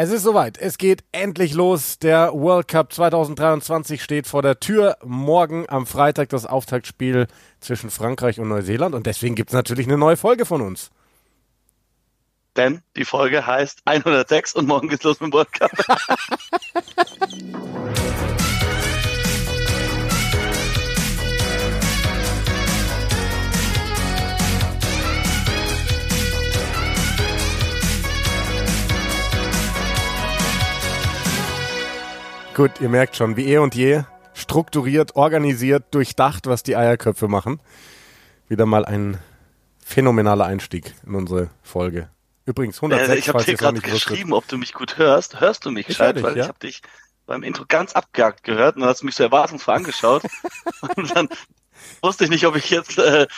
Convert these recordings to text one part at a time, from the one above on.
Es ist soweit. Es geht endlich los. Der World Cup 2023 steht vor der Tür. Morgen am Freitag das Auftaktspiel zwischen Frankreich und Neuseeland. Und deswegen gibt es natürlich eine neue Folge von uns. Denn die Folge heißt 106 und morgen geht's los mit dem World Cup. Gut, ihr merkt schon, wie eh und je, strukturiert, organisiert, durchdacht, was die Eierköpfe machen. Wieder mal ein phänomenaler Einstieg in unsere Folge. Übrigens, 106, äh, Ich habe dir gerade geschrieben, ob du mich gut hörst. Hörst du mich gescheit? Weil ja? ich habe dich beim Intro ganz abgehakt gehört und hast mich so erwartungsvoll angeschaut. und dann wusste ich nicht, ob ich jetzt äh,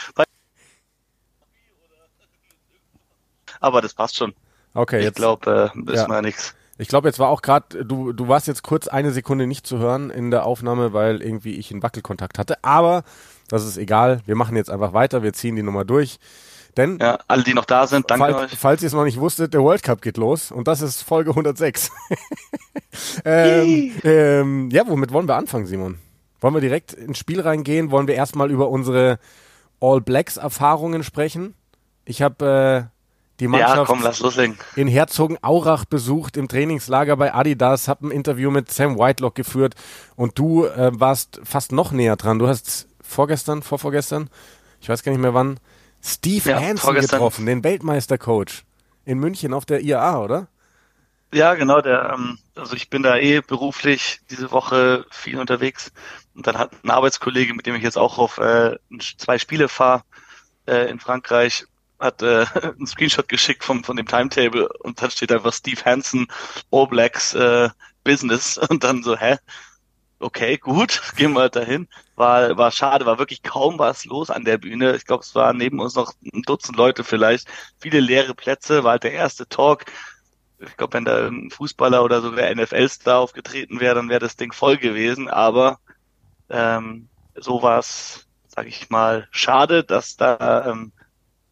aber das passt schon. Okay, ich jetzt. Ich glaube, äh, ist ja. mal nichts. Ich glaube, jetzt war auch gerade, du, du warst jetzt kurz eine Sekunde nicht zu hören in der Aufnahme, weil irgendwie ich einen Wackelkontakt hatte. Aber das ist egal. Wir machen jetzt einfach weiter. Wir ziehen die Nummer durch. Denn ja, alle, die noch da sind, danke falls, euch. Falls ihr es noch nicht wusstet, der World Cup geht los und das ist Folge 106. ähm, ähm, ja, womit wollen wir anfangen, Simon? Wollen wir direkt ins Spiel reingehen? Wollen wir erstmal über unsere All Blacks Erfahrungen sprechen? Ich habe äh, die Mannschaft ja, komm, lass loslegen. in Herzogenaurach besucht, im Trainingslager bei Adidas, habe ein Interview mit Sam Whitelock geführt und du äh, warst fast noch näher dran. Du hast vorgestern, vorvorgestern, ich weiß gar nicht mehr wann, Steve ja, Hansen getroffen, den Weltmeistercoach in München auf der IAA, oder? Ja, genau, der, ähm, also ich bin da eh beruflich diese Woche viel unterwegs und dann hat ein Arbeitskollege, mit dem ich jetzt auch auf äh, zwei Spiele fahre äh, in Frankreich, hat äh, einen Screenshot geschickt vom, von dem Timetable und da steht einfach Steve Hansen, All Blacks äh, Business und dann so, hä? Okay, gut, gehen wir halt dahin. War, war schade, war wirklich kaum was los an der Bühne. Ich glaube, es waren neben uns noch ein Dutzend Leute vielleicht. Viele leere Plätze, war halt der erste Talk. Ich glaube, wenn da ein Fußballer oder so der NFL-Star aufgetreten wäre, dann wäre das Ding voll gewesen. Aber ähm, so war es, sag ich mal, schade, dass da ähm,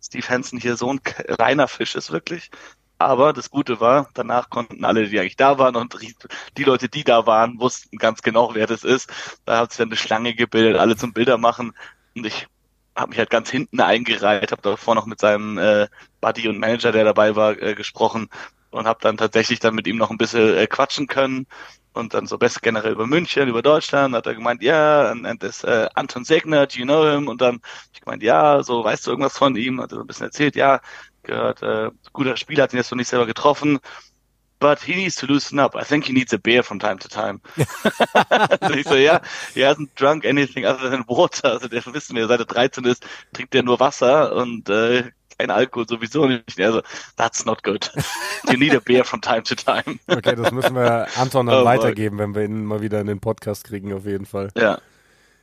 Steve Hansen hier so ein reiner Fisch ist wirklich. Aber das Gute war, danach konnten alle, die eigentlich da waren und die Leute, die da waren, wussten ganz genau, wer das ist. Da hat sich dann eine Schlange gebildet, alle zum Bilder machen. Und ich habe mich halt ganz hinten eingereiht, habe davor noch mit seinem äh, Buddy und Manager, der dabei war, äh, gesprochen und habe dann tatsächlich dann mit ihm noch ein bisschen äh, quatschen können und dann so besser generell über München, über Deutschland, hat er gemeint, ja, yeah, and this uh, Anton Segner, do you know him? Und dann ich gemeint, ja, so, weißt du irgendwas von ihm? Hat er so ein bisschen erzählt, ja, gehört, äh, guter Spieler, hat ihn jetzt noch nicht selber getroffen, but he needs to loosen up. I think he needs a beer from time to time. also ich so, ja, he hasn't drunk anything other than water. Also der wissen wir, seit er 13 ist, trinkt er nur Wasser und äh, kein Alkohol sowieso nicht. Also, that's not good. You need a beer from time to time. okay, das müssen wir Anton dann oh, weitergeben, wenn wir ihn mal wieder in den Podcast kriegen, auf jeden Fall. Ja.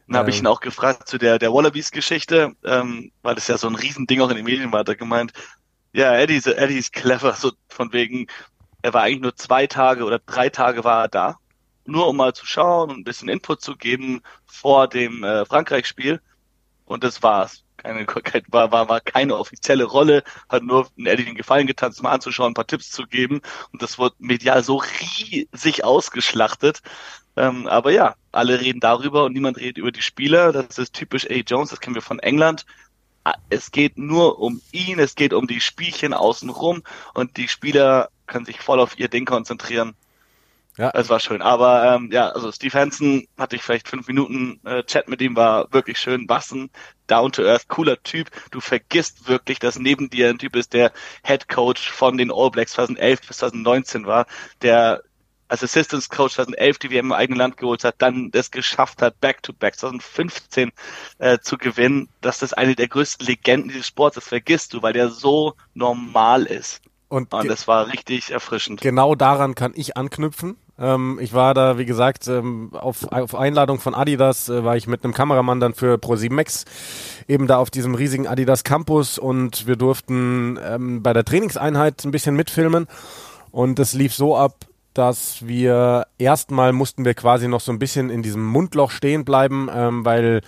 Dann habe ich ihn ähm. auch gefragt zu der, der Wallabies-Geschichte, ähm, weil es ja so ein Riesending auch in den Medien war, er gemeint, ja, Eddie, Eddie ist clever, so von wegen, er war eigentlich nur zwei Tage oder drei Tage war er da, nur um mal zu schauen und ein bisschen Input zu geben vor dem äh, Frankreich-Spiel. Und das war's keine, war, war, war keine offizielle Rolle, hat nur Eddie den Gefallen getan, es mal anzuschauen, ein paar Tipps zu geben und das wurde medial so riesig ausgeschlachtet. Ähm, aber ja, alle reden darüber und niemand redet über die Spieler. Das ist typisch A. Jones, das kennen wir von England. Ah, es geht nur um ihn, es geht um die Spielchen außenrum und die Spieler können sich voll auf ihr Ding konzentrieren. Ja. Es war schön. Aber ähm, ja, also Steve Hansen hatte ich vielleicht fünf Minuten äh, Chat mit ihm, war wirklich schön. Wassen, down to earth, cooler Typ. Du vergisst wirklich, dass neben dir ein Typ ist, der Head Coach von den All Blacks 2011 bis 2019 war, der als Assistance Coach 2011 die WM im eigenen Land geholt hat, dann das geschafft hat, Back-to-Back 2015 äh, zu gewinnen. Das ist eine der größten Legenden dieses Sports. Das vergisst du, weil der so normal ist. Und, und das war richtig erfrischend. Genau daran kann ich anknüpfen. Ähm, ich war da, wie gesagt, ähm, auf, auf Einladung von Adidas äh, war ich mit einem Kameramann dann für Pro7 Max eben da auf diesem riesigen Adidas Campus und wir durften ähm, bei der Trainingseinheit ein bisschen mitfilmen und es lief so ab, dass wir erstmal mussten wir quasi noch so ein bisschen in diesem Mundloch stehen bleiben, ähm, weil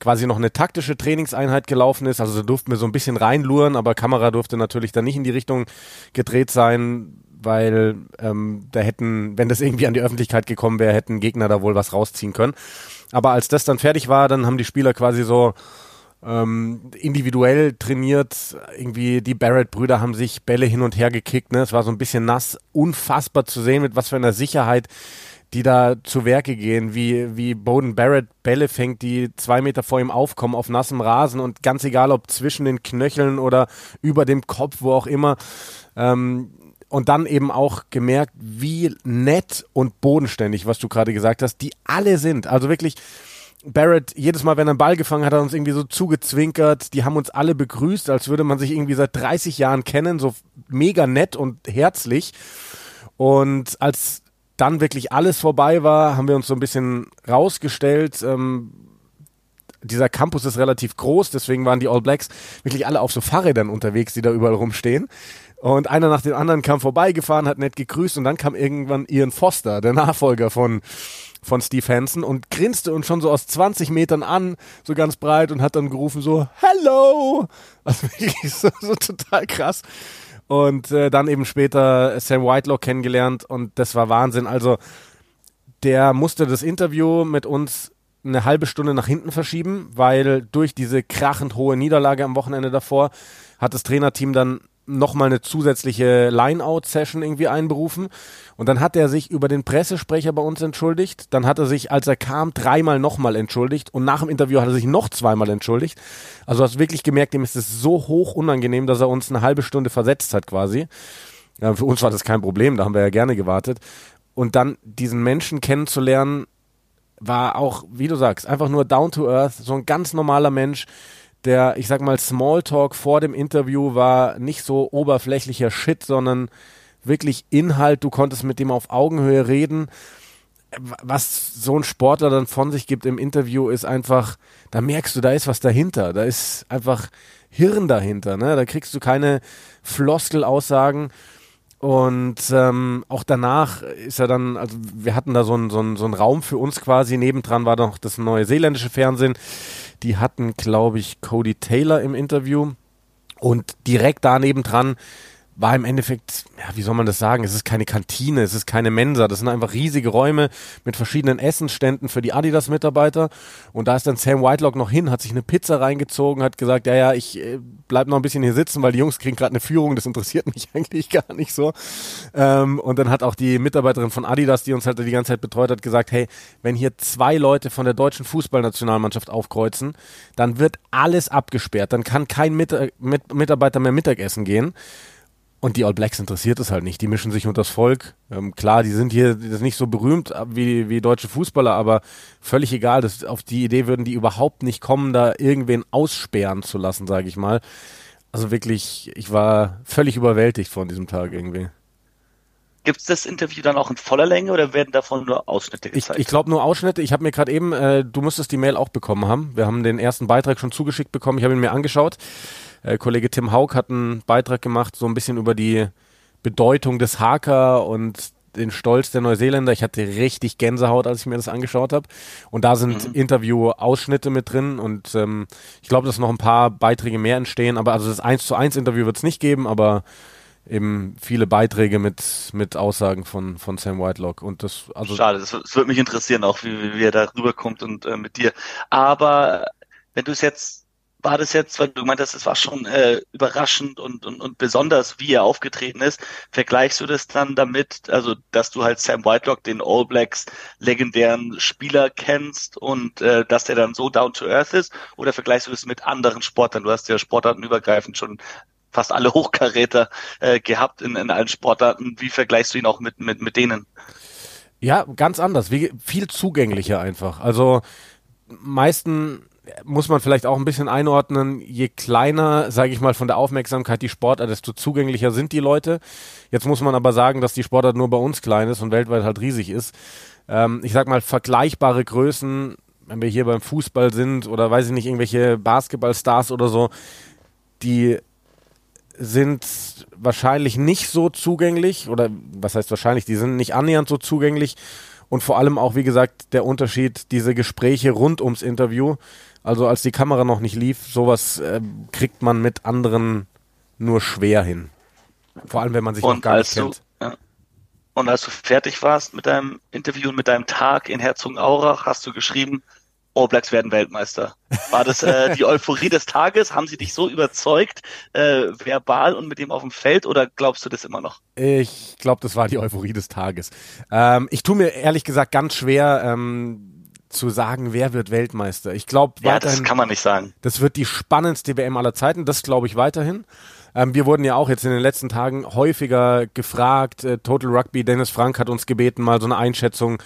quasi noch eine taktische Trainingseinheit gelaufen ist. Also da durften wir so ein bisschen reinluren, aber Kamera durfte natürlich dann nicht in die Richtung gedreht sein weil ähm, da hätten, wenn das irgendwie an die Öffentlichkeit gekommen wäre, hätten Gegner da wohl was rausziehen können. Aber als das dann fertig war, dann haben die Spieler quasi so ähm, individuell trainiert. Irgendwie die Barrett-Brüder haben sich Bälle hin und her gekickt. Ne? Es war so ein bisschen nass, unfassbar zu sehen, mit was für einer Sicherheit die da zu Werke gehen, wie, wie Bowden Barrett Bälle fängt, die zwei Meter vor ihm aufkommen auf nassem Rasen und ganz egal, ob zwischen den Knöcheln oder über dem Kopf, wo auch immer. Ähm, und dann eben auch gemerkt, wie nett und bodenständig, was du gerade gesagt hast, die alle sind. Also wirklich, Barrett, jedes Mal, wenn er einen Ball gefangen hat, hat er uns irgendwie so zugezwinkert. Die haben uns alle begrüßt, als würde man sich irgendwie seit 30 Jahren kennen, so mega nett und herzlich. Und als dann wirklich alles vorbei war, haben wir uns so ein bisschen rausgestellt. Ähm, dieser Campus ist relativ groß, deswegen waren die All Blacks wirklich alle auf so Fahrrädern unterwegs, die da überall rumstehen. Und einer nach dem anderen kam vorbeigefahren, hat nett gegrüßt und dann kam irgendwann Ian Foster, der Nachfolger von, von Steve Hansen und grinste uns schon so aus 20 Metern an, so ganz breit und hat dann gerufen so, Hello! Also wirklich so, so total krass. Und äh, dann eben später Sam Whitelock kennengelernt und das war Wahnsinn. Also der musste das Interview mit uns eine halbe Stunde nach hinten verschieben, weil durch diese krachend hohe Niederlage am Wochenende davor hat das Trainerteam dann nochmal eine zusätzliche Line-Out-Session irgendwie einberufen. Und dann hat er sich über den Pressesprecher bei uns entschuldigt. Dann hat er sich, als er kam, dreimal nochmal entschuldigt. Und nach dem Interview hat er sich noch zweimal entschuldigt. Also du hast wirklich gemerkt, ihm ist es so hoch unangenehm, dass er uns eine halbe Stunde versetzt hat quasi. Ja, für uns war das kein Problem, da haben wir ja gerne gewartet. Und dann diesen Menschen kennenzulernen, war auch, wie du sagst, einfach nur down to earth, so ein ganz normaler Mensch, der, ich sag mal, Smalltalk vor dem Interview war nicht so oberflächlicher Shit, sondern wirklich Inhalt. Du konntest mit dem auf Augenhöhe reden. Was so ein Sportler dann von sich gibt im Interview, ist einfach, da merkst du, da ist was dahinter. Da ist einfach Hirn dahinter. Ne? Da kriegst du keine Floskelaussagen. Und ähm, auch danach ist er dann, also wir hatten da so einen so so einen Raum für uns quasi. Nebendran war noch das neuseeländische Fernsehen. Die hatten, glaube ich, Cody Taylor im Interview. Und direkt daneben dran war im Endeffekt, ja, wie soll man das sagen? Es ist keine Kantine, es ist keine Mensa. Das sind einfach riesige Räume mit verschiedenen Essensständen für die Adidas-Mitarbeiter. Und da ist dann Sam Whitelock noch hin, hat sich eine Pizza reingezogen, hat gesagt, ja, ja, ich äh, bleib noch ein bisschen hier sitzen, weil die Jungs kriegen gerade eine Führung, das interessiert mich eigentlich gar nicht so. Ähm, und dann hat auch die Mitarbeiterin von Adidas, die uns halt die ganze Zeit betreut hat, gesagt, hey, wenn hier zwei Leute von der deutschen Fußballnationalmannschaft aufkreuzen, dann wird alles abgesperrt. Dann kann kein Mit Mit Mitarbeiter mehr Mittagessen gehen. Und die All Blacks interessiert es halt nicht. Die mischen sich unter das Volk. Ähm, klar, die sind hier das nicht so berühmt wie, wie deutsche Fußballer, aber völlig egal. Das, auf die Idee würden die überhaupt nicht kommen, da irgendwen aussperren zu lassen, sage ich mal. Also wirklich, ich war völlig überwältigt von diesem Tag irgendwie. Gibt es das Interview dann auch in voller Länge oder werden davon nur Ausschnitte gezeigt? Ich, ich glaube nur Ausschnitte. Ich habe mir gerade eben, äh, du musstest die Mail auch bekommen haben. Wir haben den ersten Beitrag schon zugeschickt bekommen. Ich habe ihn mir angeschaut. Äh, Kollege Tim Haug hat einen Beitrag gemacht, so ein bisschen über die Bedeutung des Haker und den Stolz der Neuseeländer. Ich hatte richtig Gänsehaut, als ich mir das angeschaut habe. Und da sind mhm. Interview-Ausschnitte mit drin und ähm, ich glaube, dass noch ein paar Beiträge mehr entstehen. Aber also das 1 zu 1 Interview wird es nicht geben, aber eben viele Beiträge mit, mit Aussagen von, von Sam Whitelock. Und das, also Schade, das, das würde mich interessieren, auch wie, wie er da rüberkommt und äh, mit dir. Aber wenn du es jetzt war das jetzt, weil du meintest, es war schon äh, überraschend und, und, und besonders, wie er aufgetreten ist. Vergleichst du das dann damit, also dass du halt Sam Whitelock, den All Blacks legendären Spieler kennst und äh, dass der dann so down to earth ist? Oder vergleichst du das mit anderen Sportern? Du hast ja sportartenübergreifend schon fast alle Hochkaräter äh, gehabt in, in allen Sportarten. Wie vergleichst du ihn auch mit, mit, mit denen? Ja, ganz anders, wie, viel zugänglicher einfach. Also meisten muss man vielleicht auch ein bisschen einordnen, je kleiner, sage ich mal, von der Aufmerksamkeit die Sportart, desto zugänglicher sind die Leute. Jetzt muss man aber sagen, dass die Sportart nur bei uns klein ist und weltweit halt riesig ist. Ähm, ich sag mal, vergleichbare Größen, wenn wir hier beim Fußball sind oder weiß ich nicht, irgendwelche Basketballstars oder so, die sind wahrscheinlich nicht so zugänglich oder was heißt wahrscheinlich, die sind nicht annähernd so zugänglich und vor allem auch, wie gesagt, der Unterschied, diese Gespräche rund ums Interview also als die Kamera noch nicht lief, sowas äh, kriegt man mit anderen nur schwer hin. Vor allem, wenn man sich und noch gar nicht du, kennt. Ja. Und als du fertig warst mit deinem Interview und mit deinem Tag in Herzogenaurach, hast du geschrieben, All Blacks werden Weltmeister. War das äh, die Euphorie des Tages? Haben sie dich so überzeugt, äh, verbal und mit dem auf dem Feld, oder glaubst du das immer noch? Ich glaube, das war die Euphorie des Tages. Ähm, ich tue mir ehrlich gesagt ganz schwer ähm, zu sagen, wer wird Weltmeister. Ich glaube, ja, das kann man nicht sagen. Das wird die spannendste WM aller Zeiten. Das glaube ich weiterhin. Ähm, wir wurden ja auch jetzt in den letzten Tagen häufiger gefragt. Äh, Total Rugby, Dennis Frank hat uns gebeten, mal so eine Einschätzung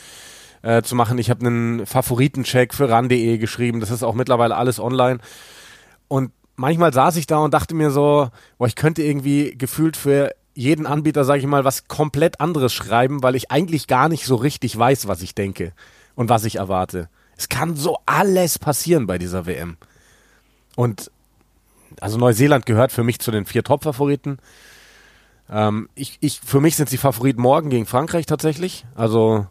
äh, zu machen. Ich habe einen Favoritencheck für ran.de geschrieben. Das ist auch mittlerweile alles online. Und manchmal saß ich da und dachte mir so, boah, ich könnte irgendwie gefühlt für jeden Anbieter, sage ich mal, was komplett anderes schreiben, weil ich eigentlich gar nicht so richtig weiß, was ich denke und was ich erwarte. Es kann so alles passieren bei dieser WM. Und also Neuseeland gehört für mich zu den vier Top-Favoriten. Ähm, ich, ich, für mich sind sie Favorit morgen gegen Frankreich tatsächlich. Also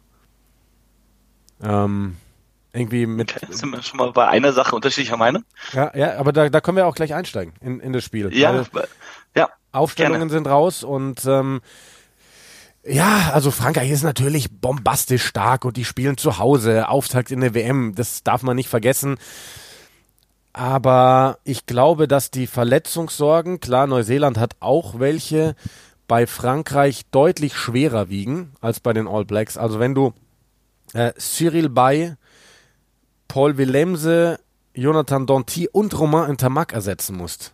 ähm, irgendwie mit. Okay, sind wir schon mal bei einer Sache unterschiedlicher Meinung? Ja, ja, aber da, da können wir auch gleich einsteigen in, in das Spiel. Ja, ja. Aufstellungen gerne. sind raus und ähm, ja, also Frankreich ist natürlich bombastisch stark und die spielen zu Hause, Auftakt in der WM, das darf man nicht vergessen. Aber ich glaube, dass die Verletzungssorgen, klar, Neuseeland hat auch welche, bei Frankreich deutlich schwerer wiegen als bei den All Blacks. Also wenn du äh, Cyril Bay, Paul Willemse, Jonathan Danty und Romain Intermac ersetzen musst.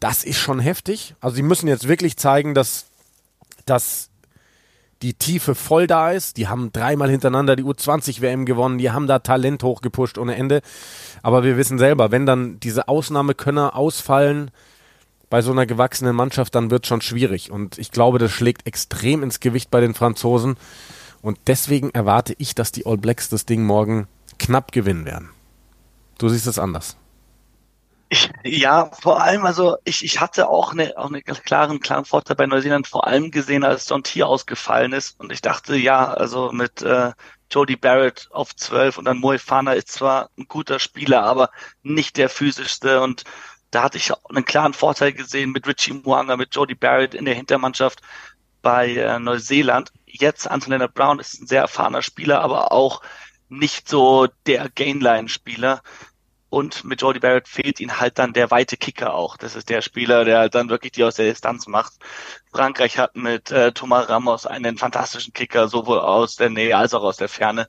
Das ist schon heftig. Also sie müssen jetzt wirklich zeigen, dass, dass die Tiefe voll da ist. Die haben dreimal hintereinander die U20-WM gewonnen. Die haben da Talent hochgepusht ohne Ende. Aber wir wissen selber, wenn dann diese Ausnahmekönner ausfallen bei so einer gewachsenen Mannschaft, dann wird es schon schwierig. Und ich glaube, das schlägt extrem ins Gewicht bei den Franzosen. Und deswegen erwarte ich, dass die All Blacks das Ding morgen knapp gewinnen werden. Du siehst es anders. Ich, ja, vor allem, also ich, ich hatte auch eine, auch einen klaren, klaren Vorteil bei Neuseeland, vor allem gesehen, als John Tier ausgefallen ist. Und ich dachte, ja, also mit äh, Jody Barrett auf 12 und dann Moefana ist zwar ein guter Spieler, aber nicht der physischste. Und da hatte ich einen klaren Vorteil gesehen mit Richie Mwanga, mit Jody Barrett in der Hintermannschaft bei äh, Neuseeland jetzt Anton Leonard Brown ist ein sehr erfahrener Spieler, aber auch nicht so der Gainline-Spieler. Und mit Jordi Barrett fehlt ihnen halt dann der weite Kicker auch. Das ist der Spieler, der halt dann wirklich die aus der Distanz macht. Frankreich hat mit äh, Thomas Ramos einen fantastischen Kicker, sowohl aus der Nähe als auch aus der Ferne.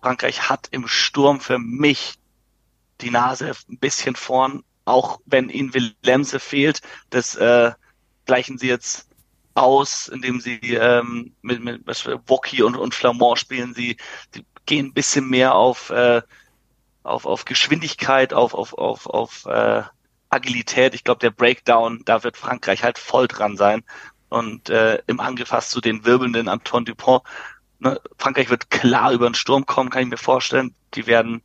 Frankreich hat im Sturm für mich die Nase ein bisschen vorn, auch wenn ihnen Willemse fehlt. Das äh, gleichen sie jetzt aus, indem sie ähm, mit, mit Woki und, und Flamand spielen. Sie, sie gehen ein bisschen mehr auf, äh, auf, auf Geschwindigkeit, auf, auf, auf, auf äh, Agilität. Ich glaube, der Breakdown, da wird Frankreich halt voll dran sein. Und äh, im Angriff hast du den wirbelnden Antoine Dupont. Ne? Frankreich wird klar über den Sturm kommen, kann ich mir vorstellen. Die werden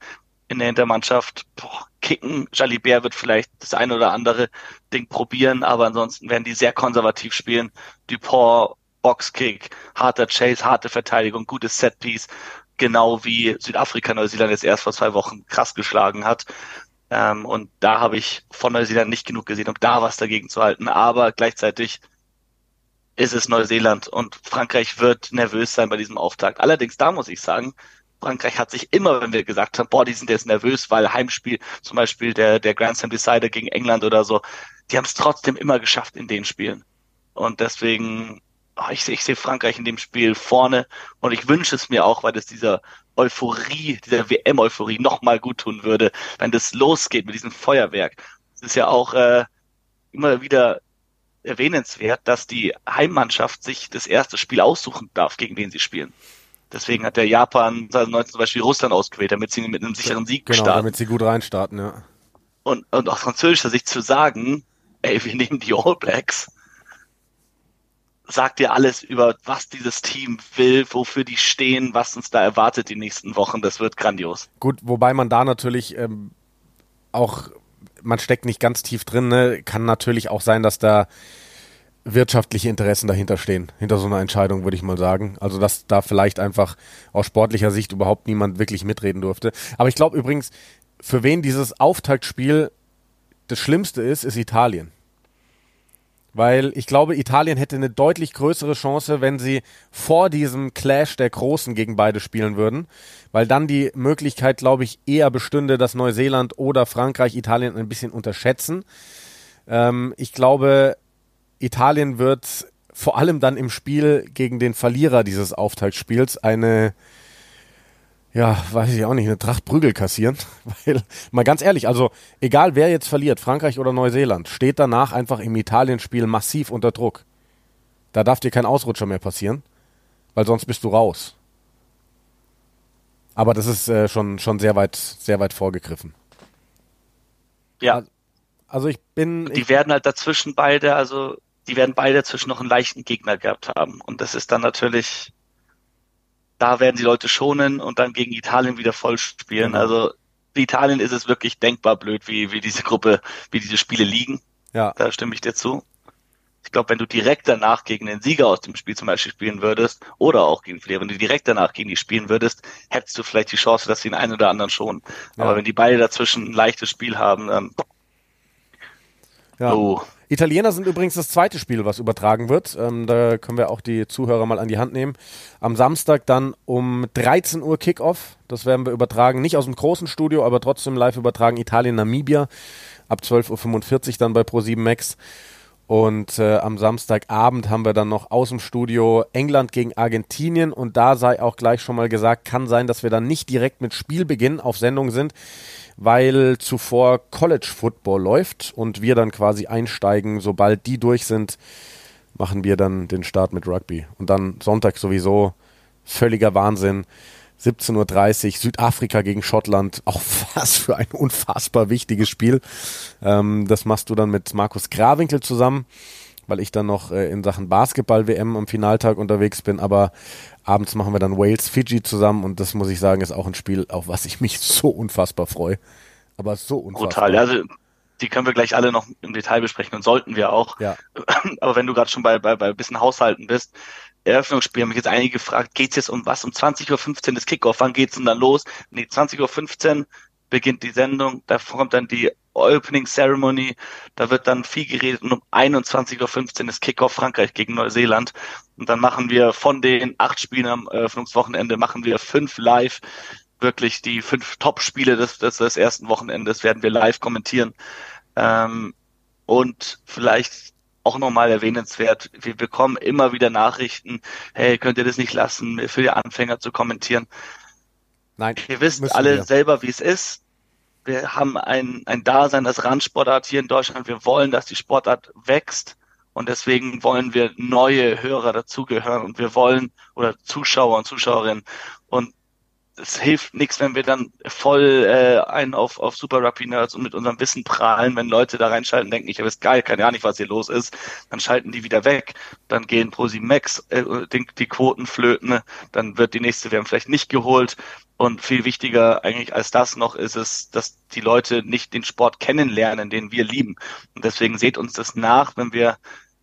in der Hintermannschaft boah, kicken. Jalibert wird vielleicht das eine oder andere Ding probieren, aber ansonsten werden die sehr konservativ spielen. Dupont, Boxkick, harter Chase, harte Verteidigung, gutes Setpiece, genau wie Südafrika Neuseeland jetzt erst vor zwei Wochen krass geschlagen hat. Ähm, und da habe ich von Neuseeland nicht genug gesehen, um da was dagegen zu halten. Aber gleichzeitig ist es Neuseeland und Frankreich wird nervös sein bei diesem Auftakt. Allerdings, da muss ich sagen, Frankreich hat sich immer, wenn wir gesagt haben, boah, die sind jetzt nervös, weil Heimspiel, zum Beispiel der, der Grand Slam Decider gegen England oder so, die haben es trotzdem immer geschafft in den Spielen. Und deswegen, ich, ich sehe Frankreich in dem Spiel vorne und ich wünsche es mir auch, weil das dieser Euphorie, dieser WM-Euphorie nochmal gut tun würde, wenn das losgeht mit diesem Feuerwerk. Es ist ja auch äh, immer wieder erwähnenswert, dass die Heimmannschaft sich das erste Spiel aussuchen darf, gegen wen sie spielen. Deswegen hat der Japan 2019 zum Beispiel Russland ausgewählt, damit sie mit einem sicheren Sieg genau, starten. damit sie gut reinstarten, ja. Und, und aus französischer Sicht zu sagen, ey, wir nehmen die All Blacks, sagt dir alles über, was dieses Team will, wofür die stehen, was uns da erwartet die nächsten Wochen. Das wird grandios. Gut, wobei man da natürlich ähm, auch, man steckt nicht ganz tief drin, ne? kann natürlich auch sein, dass da wirtschaftliche Interessen dahinter stehen, hinter so einer Entscheidung, würde ich mal sagen. Also, dass da vielleicht einfach aus sportlicher Sicht überhaupt niemand wirklich mitreden durfte. Aber ich glaube übrigens, für wen dieses Auftaktspiel das Schlimmste ist, ist Italien. Weil ich glaube, Italien hätte eine deutlich größere Chance, wenn sie vor diesem Clash der Großen gegen beide spielen würden. Weil dann die Möglichkeit, glaube ich, eher bestünde, dass Neuseeland oder Frankreich Italien ein bisschen unterschätzen. Ähm, ich glaube, Italien wird vor allem dann im Spiel gegen den Verlierer dieses Auftaktspiels eine ja, weiß ich auch nicht, eine Tracht Prügel kassieren. Weil, mal ganz ehrlich, also egal wer jetzt verliert, Frankreich oder Neuseeland, steht danach einfach im Italienspiel massiv unter Druck. Da darf dir kein Ausrutscher mehr passieren, weil sonst bist du raus. Aber das ist äh, schon, schon sehr weit, sehr weit vorgegriffen. Ja. Also ich bin. Die ich, werden halt dazwischen beide, also die werden beide dazwischen noch einen leichten Gegner gehabt haben. Und das ist dann natürlich da werden die Leute schonen und dann gegen Italien wieder voll spielen. Genau. Also für Italien ist es wirklich denkbar blöd, wie, wie diese Gruppe, wie diese Spiele liegen. Ja. Da stimme ich dir zu. Ich glaube, wenn du direkt danach gegen den Sieger aus dem Spiel zum Beispiel spielen würdest, oder auch gegen Verlierer, wenn du direkt danach gegen die spielen würdest, hättest du vielleicht die Chance, dass sie den einen oder anderen schonen. Ja. Aber wenn die beide dazwischen ein leichtes Spiel haben, dann. Ja. Oh. Italiener sind übrigens das zweite Spiel, was übertragen wird. Ähm, da können wir auch die Zuhörer mal an die Hand nehmen. Am Samstag dann um 13 Uhr Kickoff. Das werden wir übertragen. Nicht aus dem großen Studio, aber trotzdem live übertragen. Italien-Namibia. Ab 12.45 Uhr dann bei Pro7 Max. Und äh, am Samstagabend haben wir dann noch aus dem Studio England gegen Argentinien. Und da sei auch gleich schon mal gesagt, kann sein, dass wir dann nicht direkt mit Spielbeginn auf Sendung sind weil zuvor College Football läuft und wir dann quasi einsteigen. Sobald die durch sind, machen wir dann den Start mit Rugby. Und dann Sonntag sowieso völliger Wahnsinn. 17.30 Uhr, Südafrika gegen Schottland. Auch was für ein unfassbar wichtiges Spiel. Ähm, das machst du dann mit Markus Grawinkel zusammen, weil ich dann noch äh, in Sachen Basketball-WM am Finaltag unterwegs bin. Aber Abends machen wir dann Wales Fiji zusammen und das muss ich sagen, ist auch ein Spiel, auf was ich mich so unfassbar freue. Aber so unfassbar. Brutal, also die können wir gleich alle noch im Detail besprechen und sollten wir auch. Ja. Aber wenn du gerade schon bei, bei, bei ein bisschen Haushalten bist, Eröffnungsspiel haben mich jetzt einige gefragt, geht's jetzt um was? Um 20.15 Uhr das Kickoff, wann geht's denn dann los? Nee, 20.15 Uhr beginnt die Sendung, da kommt dann die Opening Ceremony, da wird dann viel geredet und um 21.15 Uhr ist Kickoff Frankreich gegen Neuseeland und dann machen wir von den acht Spielen am Eröffnungswochenende machen wir fünf live, wirklich die fünf Top-Spiele des, des, des ersten Wochenendes werden wir live kommentieren ähm, und vielleicht auch nochmal erwähnenswert, wir bekommen immer wieder Nachrichten, hey, könnt ihr das nicht lassen, für die Anfänger zu kommentieren. Nein. Ihr wisst alle wir. selber, wie es ist wir haben ein, ein Dasein als Randsportart hier in Deutschland. Wir wollen, dass die Sportart wächst. Und deswegen wollen wir neue Hörer dazugehören und wir wollen, oder Zuschauer und Zuschauerinnen. Es hilft nichts, wenn wir dann voll äh, einen auf, auf Super Rugby Nerds und mit unserem Wissen prahlen, wenn Leute da reinschalten, denken, ich habe es geil, ja nicht, was hier los ist, dann schalten die wieder weg, dann gehen Prosi Max äh, die, die Quoten flöten, dann wird die nächste WM vielleicht nicht geholt. Und viel wichtiger eigentlich als das noch ist es, dass die Leute nicht den Sport kennenlernen, den wir lieben. Und deswegen seht uns das nach, wenn wir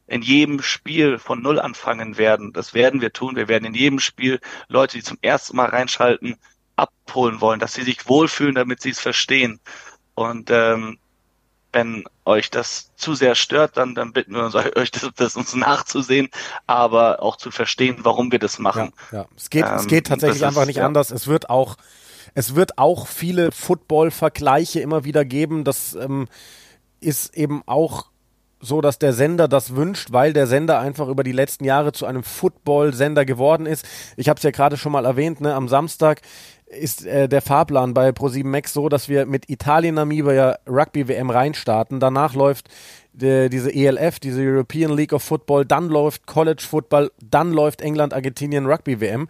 in jedem Spiel von Null anfangen werden. Das werden wir tun. Wir werden in jedem Spiel Leute, die zum ersten Mal reinschalten, abholen wollen, dass sie sich wohlfühlen, damit sie es verstehen. Und ähm, wenn euch das zu sehr stört, dann, dann bitten wir uns, euch das, das uns nachzusehen, aber auch zu verstehen, warum wir das machen. Ja, ja. Es, geht, ähm, es geht tatsächlich einfach ist, nicht ja. anders. Es wird auch, es wird auch viele Football-Vergleiche immer wieder geben. Das ähm, ist eben auch so, dass der Sender das wünscht, weil der Sender einfach über die letzten Jahre zu einem Football-Sender geworden ist. Ich habe es ja gerade schon mal erwähnt, ne, am Samstag ist äh, der Fahrplan bei Pro7 Max so, dass wir mit Italien Namibia Rugby WM reinstarten. Danach läuft äh, diese ELF, diese European League of Football, dann läuft College Football, dann läuft England Argentinien Rugby WM.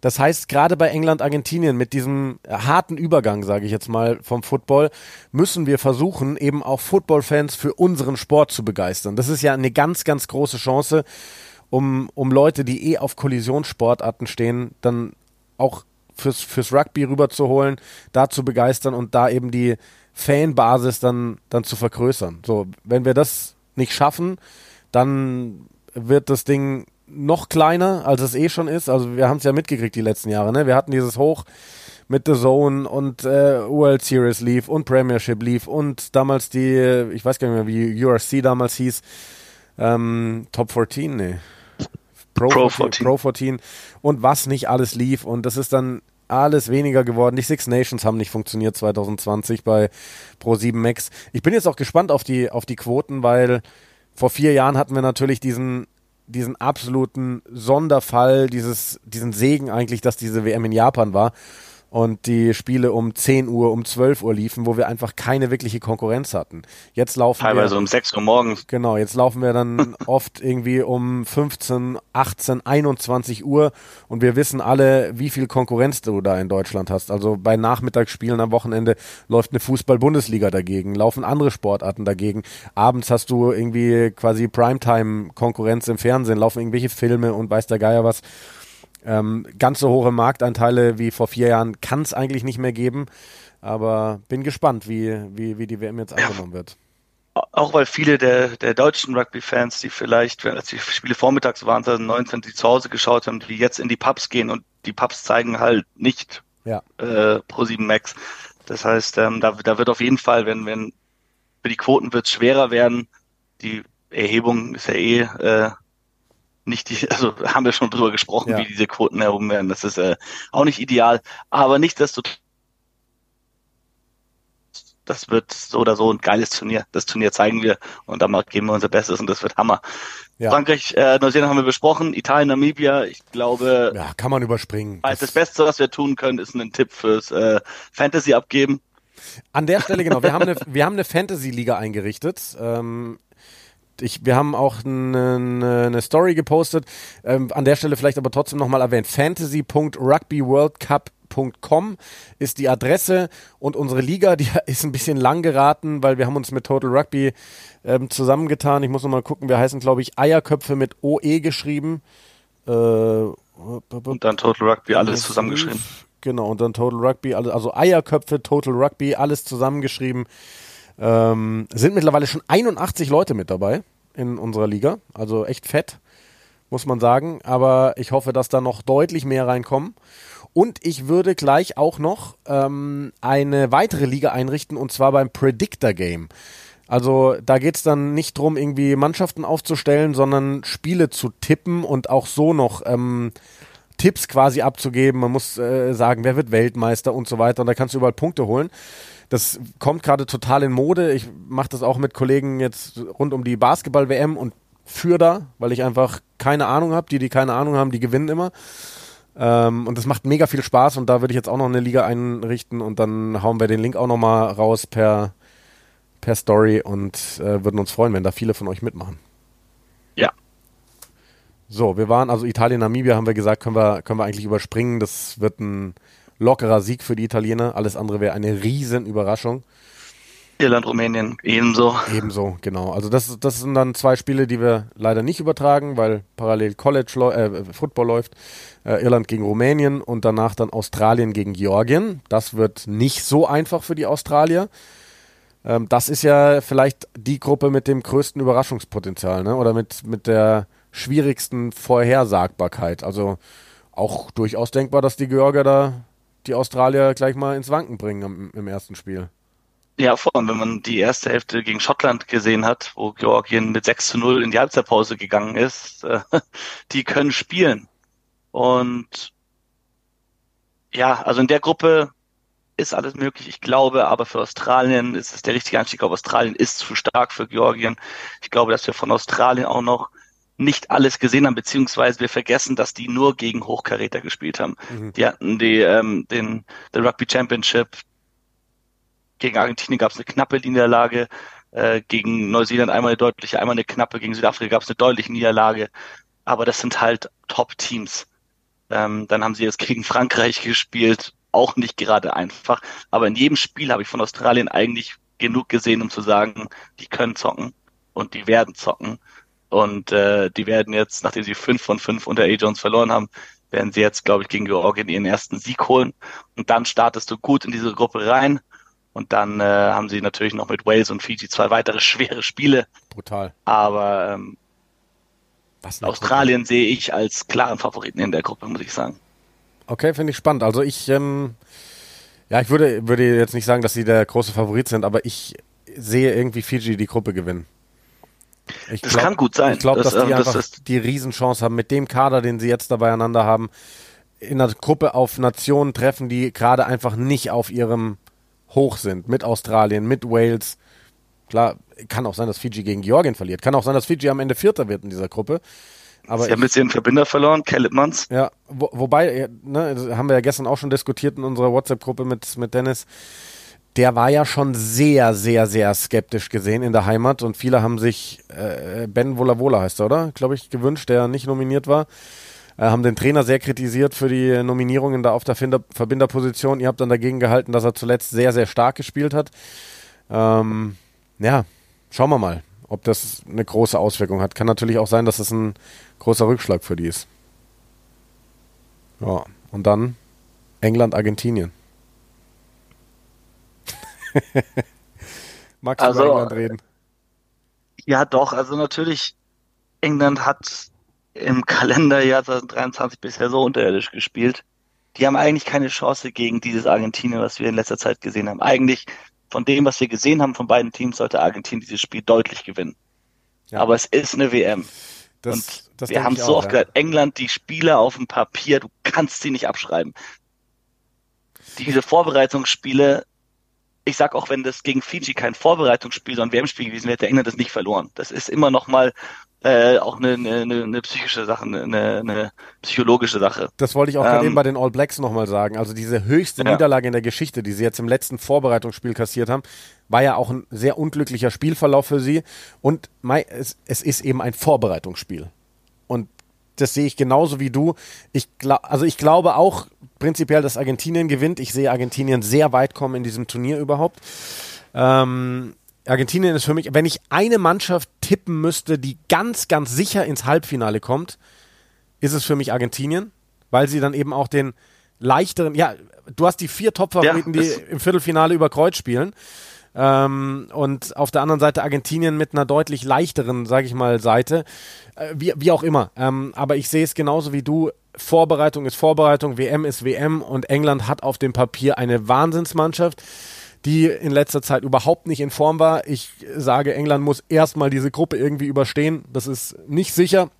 Das heißt, gerade bei England Argentinien mit diesem harten Übergang, sage ich jetzt mal, vom Football, müssen wir versuchen, eben auch Football-Fans für unseren Sport zu begeistern. Das ist ja eine ganz, ganz große Chance, um, um Leute, die eh auf Kollisionssportarten stehen, dann auch fürs, fürs Rugby rüberzuholen, da zu begeistern und da eben die Fanbasis dann, dann zu vergrößern. So, wenn wir das nicht schaffen, dann wird das Ding noch kleiner, als es eh schon ist. Also wir haben es ja mitgekriegt die letzten Jahre. Ne? Wir hatten dieses Hoch mit The Zone und äh, World Series lief und Premiership lief und damals die, ich weiß gar nicht mehr, wie URC damals hieß, Ähm, Top 14, nee. Pro, Pro 14, 14. Pro 14 und was nicht alles lief und das ist dann alles weniger geworden. Die Six Nations haben nicht funktioniert 2020 bei Pro7 Max. Ich bin jetzt auch gespannt auf die, auf die Quoten, weil vor vier Jahren hatten wir natürlich diesen, diesen absoluten Sonderfall, dieses, diesen Segen eigentlich, dass diese WM in Japan war und die Spiele um 10 Uhr, um 12 Uhr liefen, wo wir einfach keine wirkliche Konkurrenz hatten. Jetzt laufen Teilweise wir, um 6 Uhr morgens. Genau, jetzt laufen wir dann oft irgendwie um 15, 18, 21 Uhr und wir wissen alle, wie viel Konkurrenz du da in Deutschland hast. Also bei Nachmittagsspielen am Wochenende läuft eine Fußball-Bundesliga dagegen, laufen andere Sportarten dagegen. Abends hast du irgendwie quasi Primetime-Konkurrenz im Fernsehen, laufen irgendwelche Filme und weiß der Geier was. Ähm, ganz so hohe Marktanteile wie vor vier Jahren kann es eigentlich nicht mehr geben. Aber bin gespannt, wie, wie, wie die WM jetzt angenommen wird. Auch weil viele der, der deutschen Rugby-Fans, die vielleicht, als die Spiele vormittags waren, 2019, die zu Hause geschaut haben, die jetzt in die Pubs gehen und die Pubs zeigen halt nicht Ja. äh, Pro7 Max. Das heißt, ähm, da, da wird auf jeden Fall, wenn, wenn für die Quoten wird es schwerer werden. Die Erhebung ist ja eh äh, nicht die, also haben wir schon drüber gesprochen, Ja. wie diese Quoten erhoben werden. Das ist äh, auch nicht ideal. Aber nichtsdestotrotz, das wird so oder so ein geiles Turnier. Das Turnier zeigen wir und da geben wir unser Bestes und das wird Hammer. Ja. Frankreich, äh, Neuseeland haben wir besprochen, Italien, Namibia, ich glaube, Ja, kann man überspringen. das, das Beste, was wir tun können, ist einen Tipp fürs äh, Fantasy abgeben. An der Stelle, genau, wir haben eine, wir haben eine Fantasy-Liga eingerichtet. Ähm, ich, wir haben auch eine, eine Story gepostet. Ähm, an der Stelle vielleicht aber trotzdem nochmal erwähnt. Fantasy.rugbyworldcup.com ist die Adresse und unsere Liga, die ist ein bisschen lang geraten, weil wir haben uns mit Total Rugby ähm, zusammengetan. Ich muss nochmal gucken, wir heißen, glaube ich, Eierköpfe mit OE geschrieben. Äh, Und dann Total Rugby, alles zusammengeschrieben. Genau, und dann Total Rugby, also Eierköpfe, Total Rugby, alles zusammengeschrieben. Ähm, sind mittlerweile schon 81 Leute mit dabei in unserer Liga. Also echt fett, muss man sagen. Aber ich hoffe, dass da noch deutlich mehr reinkommen. Und ich würde gleich auch noch ähm, eine weitere Liga einrichten, und zwar beim Predictor Game. Also da geht es dann nicht drum, irgendwie Mannschaften aufzustellen, sondern Spiele zu tippen und auch so noch ähm, Tipps quasi abzugeben. Man muss äh, sagen, wer wird Weltmeister und so weiter. Und da kannst du überall Punkte holen. Das kommt gerade total in Mode. Ich mache das auch mit Kollegen jetzt rund um die Basketball-WM und für da, weil ich einfach keine Ahnung habe. Die, die keine Ahnung haben, die gewinnen immer. Ähm, und das macht mega viel Spaß und da würde ich jetzt auch noch eine Liga einrichten und dann hauen wir den Link auch nochmal raus per, per Story und äh, würden uns freuen, wenn da viele von euch mitmachen. Ja. So, wir waren also Italien, Namibia, haben wir gesagt, können wir, können wir eigentlich überspringen. Das wird ein lockerer Sieg für die Italiener. Alles andere wäre eine riesen Überraschung. Irland, Rumänien ebenso. Ebenso, genau. Also das, das sind dann zwei Spiele, die wir leider nicht übertragen, weil parallel College äh, Football läuft. Äh, Irland gegen Rumänien und danach dann Australien gegen Georgien. Das wird nicht so einfach für die Australier. Ähm, das ist ja vielleicht die Gruppe mit dem größten Überraschungspotenzial, ne? Oder mit, mit der schwierigsten Vorhersagbarkeit. Also auch durchaus denkbar, dass die Georgier da die Australier gleich mal ins Wanken bringen am, im ersten Spiel. Ja, vor allem, wenn man die erste Hälfte gegen Schottland gesehen hat, wo Georgien mit 6 zu 0 in die Halbzeitpause gegangen ist, äh, die können spielen. Und ja, also in der Gruppe ist alles möglich. Ich glaube, aber für Australien ist es der richtige Anstieg. Ich glaube, Australien ist zu stark für Georgien. Ich glaube, dass wir von Australien auch noch nicht alles gesehen haben, beziehungsweise wir vergessen, dass die nur gegen Hochkaräter gespielt haben. Mhm. Die hatten die, ähm, den, den Rugby Championship. Gegen Argentinien gab es eine knappe Niederlage. Äh, gegen Neuseeland einmal eine deutliche, einmal eine knappe. Gegen Südafrika gab es eine deutliche Niederlage. Aber das sind halt Top-Teams. Ähm, dann haben sie jetzt gegen Frankreich gespielt. Auch nicht gerade einfach. Aber in jedem Spiel habe ich von Australien eigentlich genug gesehen, um zu sagen, die können zocken und die werden zocken. Und äh, die werden jetzt, nachdem sie fünf von fünf unter A-Jones verloren haben, werden sie jetzt, glaube ich, gegen Georgien ihren ersten Sieg holen. Und dann startest du gut in diese Gruppe rein. Und dann äh, haben sie natürlich noch mit Wales und Fiji zwei weitere schwere Spiele. Brutal. Aber ähm, Australien sehe ich als klaren Favoriten in der Gruppe, muss ich sagen. Okay, finde ich spannend. Also ich, ähm, ja, ich würde, würde jetzt nicht sagen, dass sie der große Favorit sind, aber ich sehe irgendwie Fiji die Gruppe gewinnen. Ich das glaub, kann gut sein. Ich glaube, dass Das, die ähm, das einfach ist- die Riesenchance haben, mit dem Kader, den sie jetzt da beieinander haben, in einer Gruppe auf Nationen treffen, die gerade einfach nicht auf ihrem Hoch sind. Mit Australien, mit Wales. Klar, kann auch sein, dass Fiji gegen Georgien verliert. Kann auch sein, dass Fiji am Ende Vierter wird in dieser Gruppe. Aber Sie haben jetzt ihren Verbinder verloren, Caleb Mans. ja, wo, wobei, äh, ne, das haben wir ja gestern auch schon diskutiert in unserer WhatsApp-Gruppe mit, mit Dennis. Der war ja schon sehr, sehr, sehr skeptisch gesehen in der Heimat und viele haben sich äh, Ben Volavola heißt er, oder? Glaube ich, gewünscht, der nicht nominiert war. Äh, haben den Trainer sehr kritisiert für die Nominierungen da auf der Finder Verbinderposition. Ihr habt dann dagegen gehalten, dass er zuletzt sehr, sehr stark gespielt hat. Ähm, ja, schauen wir mal, ob das eine große Auswirkung hat. Kann natürlich auch sein, dass es ein großer Rückschlag für die ist. Ja, und dann England, Argentinien. Magst du Also, über England reden? Ja, doch. Also natürlich, England hat im Kalenderjahr 2023 bisher so unterirdisch gespielt. Die haben eigentlich keine Chance gegen dieses Argentinien, was wir in letzter Zeit gesehen haben. Eigentlich von dem, was wir gesehen haben von beiden Teams, sollte Argentinien dieses Spiel deutlich gewinnen. Ja. Aber es ist eine WM. Das, und das wir haben so auch, oft ja. gesagt, England, die Spieler auf dem Papier, du kannst sie nicht abschreiben. Diese Vorbereitungsspiele, ich sag auch, wenn das gegen Fiji kein Vorbereitungsspiel, sondern WM-Spiel gewesen wäre, hätte England das nicht verloren. Das ist immer noch mal äh, auch eine, eine, eine psychische Sache, eine, eine psychologische Sache. Das wollte ich auch gerade Ähm, eben bei den All Blacks nochmal sagen. Also diese höchste Ja. Niederlage in der Geschichte, die sie jetzt im letzten Vorbereitungsspiel kassiert haben, war ja auch ein sehr unglücklicher Spielverlauf für sie. Und es, es ist eben ein Vorbereitungsspiel. Das sehe ich genauso wie du. Ich glaub, also ich glaube auch prinzipiell, dass Argentinien gewinnt. Ich sehe Argentinien sehr weit kommen in diesem Turnier überhaupt. Ähm, Argentinien ist für mich, wenn ich eine Mannschaft tippen müsste, die ganz, ganz sicher ins Halbfinale kommt, ist es für mich Argentinien, weil sie dann eben auch den leichteren, ja, du hast die vier Top-Favoriten, Ja, die im Viertelfinale über Kreuz spielen. Ähm, und auf der anderen Seite Argentinien mit einer deutlich leichteren, sage ich mal, Seite. Äh, wie, wie auch immer. Ähm, aber ich sehe es genauso wie du. Vorbereitung ist Vorbereitung, WM ist WM und England hat auf dem Papier eine Wahnsinnsmannschaft, die in letzter Zeit überhaupt nicht in Form war. Ich sage, England muss erstmal diese Gruppe irgendwie überstehen. Das ist nicht sicher.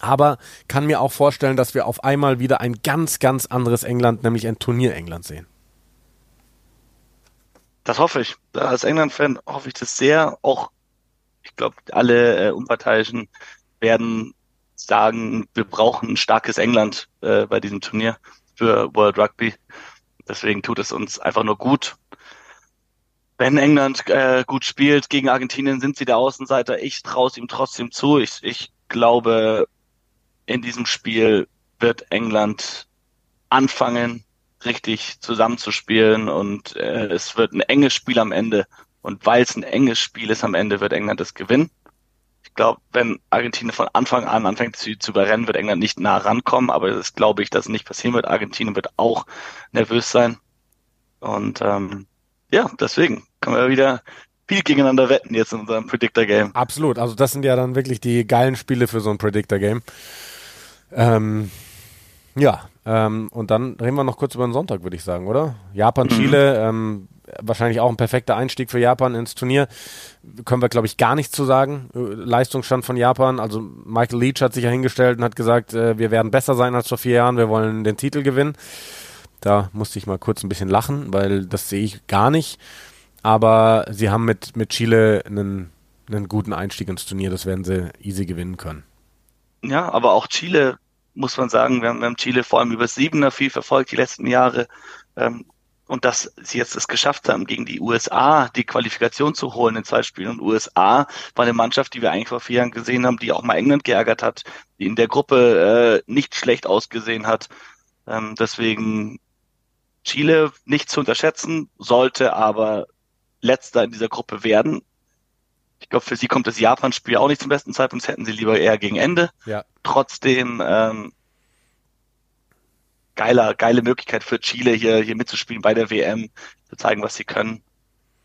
Aber kann mir auch vorstellen, dass wir auf einmal wieder ein ganz, ganz anderes England, nämlich ein Turnier-England sehen. Das hoffe ich. Als England-Fan hoffe ich das sehr. Auch, ich glaube, alle äh, Unparteiischen werden sagen, wir brauchen ein starkes England äh, bei diesem Turnier für World Rugby. Deswegen tut es uns einfach nur gut. Wenn England äh, gut spielt gegen Argentinien, sind sie der Außenseiter. Ich traue es ihm trotzdem zu. Ich, ich glaube, in diesem Spiel wird England anfangen, richtig zusammenzuspielen und äh, es wird ein enges Spiel am Ende. Und weil es ein enges Spiel ist am Ende, wird England es gewinnen. Ich glaube, wenn Argentinien von Anfang an anfängt zu, zu überrennen, wird England nicht nah rankommen, aber das glaube ich, dass nicht passieren wird. Argentinien wird auch nervös sein. Und ähm, ja, deswegen können wir wieder viel gegeneinander wetten jetzt in unserem Predictor Game. Absolut. Also das sind ja dann wirklich die geilen Spiele für so ein Predictor-Game. Ähm, ja, ähm, und dann reden wir noch kurz über den Sonntag, würde ich sagen, oder? Japan, Chile, ähm, wahrscheinlich auch ein perfekter Einstieg für Japan ins Turnier. Können wir, glaube ich, gar nichts zu sagen. Äh, Leistungsstand von Japan. Also Michael Leach hat sich ja hingestellt und hat gesagt, äh, wir werden besser sein als vor vier Jahren, wir wollen den Titel gewinnen. Da musste ich mal kurz ein bisschen lachen, weil das sehe ich gar nicht. Aber sie haben mit, mit Chile einen, einen guten Einstieg ins Turnier. Das werden sie easy gewinnen können. Ja, aber auch Chile, muss man sagen, wir haben, wir haben Chile vor allem über Siebener viel verfolgt die letzten Jahre. Ähm, und dass sie jetzt es geschafft haben, gegen die USA die Qualifikation zu holen in zwei Spielen. Und USA war eine Mannschaft, die wir eigentlich vor vier Jahren gesehen haben, die auch mal England geärgert hat, die in der Gruppe äh, nicht schlecht ausgesehen hat. Ähm, deswegen Chile nicht zu unterschätzen, sollte aber letzter in dieser Gruppe werden. Ich glaube, für sie kommt das Japan-Spiel auch nicht zum besten Zeitpunkt, das hätten sie lieber eher gegen Ende. Ja. Trotzdem ähm, geiler, geile Möglichkeit für Chile hier, hier mitzuspielen bei der WM, zu zeigen, was sie können.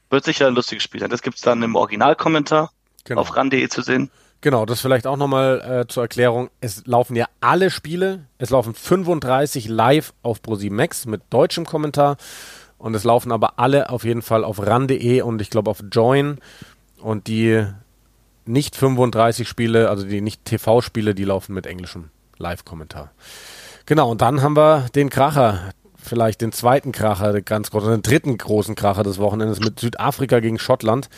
Wird sicher ein lustiges Spiel sein. Das gibt's dann im Originalkommentar Genau. auf ran.de zu sehen. Genau, das vielleicht auch nochmal äh, zur Erklärung. Es laufen ja alle Spiele, es laufen 35 live auf Pro7 Max mit deutschem Kommentar und es laufen aber alle auf jeden Fall auf ran.de und ich glaube auf Join und die nicht 35 Spiele, also die nicht TV-Spiele, die laufen mit englischem Live-Kommentar. Genau, und dann haben wir den Kracher, vielleicht den zweiten Kracher, den ganz großen, den dritten großen Kracher des Wochenendes mit Südafrika gegen Schottland.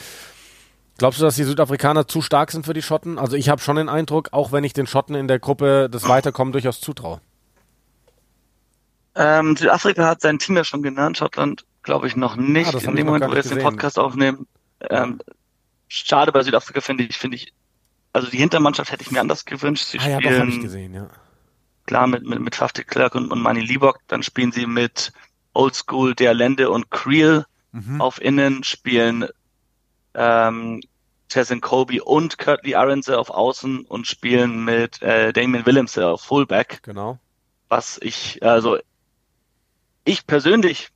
Glaubst du, dass die Südafrikaner zu stark sind für die Schotten? Also ich habe schon den Eindruck, auch wenn ich den Schotten in der Gruppe das Weiterkommen durchaus zutraue. Ähm, Südafrika hat sein Team ja schon genannt, Schottland glaube ich noch nicht. Ah, in dem Moment, wo wir jetzt den Podcast aufnehmen. Ähm, schade bei Südafrika finde ich, finde ich, also die Hintermannschaft hätte ich mir anders gewünscht. Sie ah, ja, spielen, doch, ich gesehen, ja. Klar, mit, mit, mit Faf de Klerk und, und Manny Liebok, dann spielen sie mit Oldschool, Der Lende und Creel mhm. auf Innen, spielen ähm, Tezin Colby und Curtly Aronse auf Außen und spielen mit äh, Damien Williamson auf Fullback. Genau. Was ich, also ich persönlich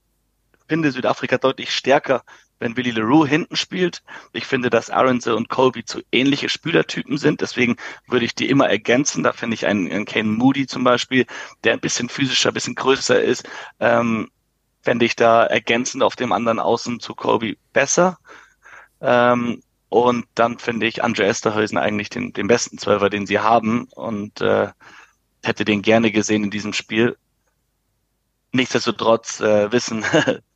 finde Südafrika deutlich stärker, wenn Willy LaRue hinten spielt. Ich finde, dass Aronse und Colby zu ähnliche Spielertypen sind. Deswegen würde ich die immer ergänzen. Da finde ich einen, einen Kane Moody zum Beispiel, der ein bisschen physischer, ein bisschen größer ist, ähm, fände ich da ergänzend auf dem anderen Außen zu Colby besser. Ähm, und dann finde ich Andre Esterhäusen eigentlich den, den besten Zwölfer, den sie haben und äh, hätte den gerne gesehen in diesem Spiel. Nichtsdestotrotz äh, wissen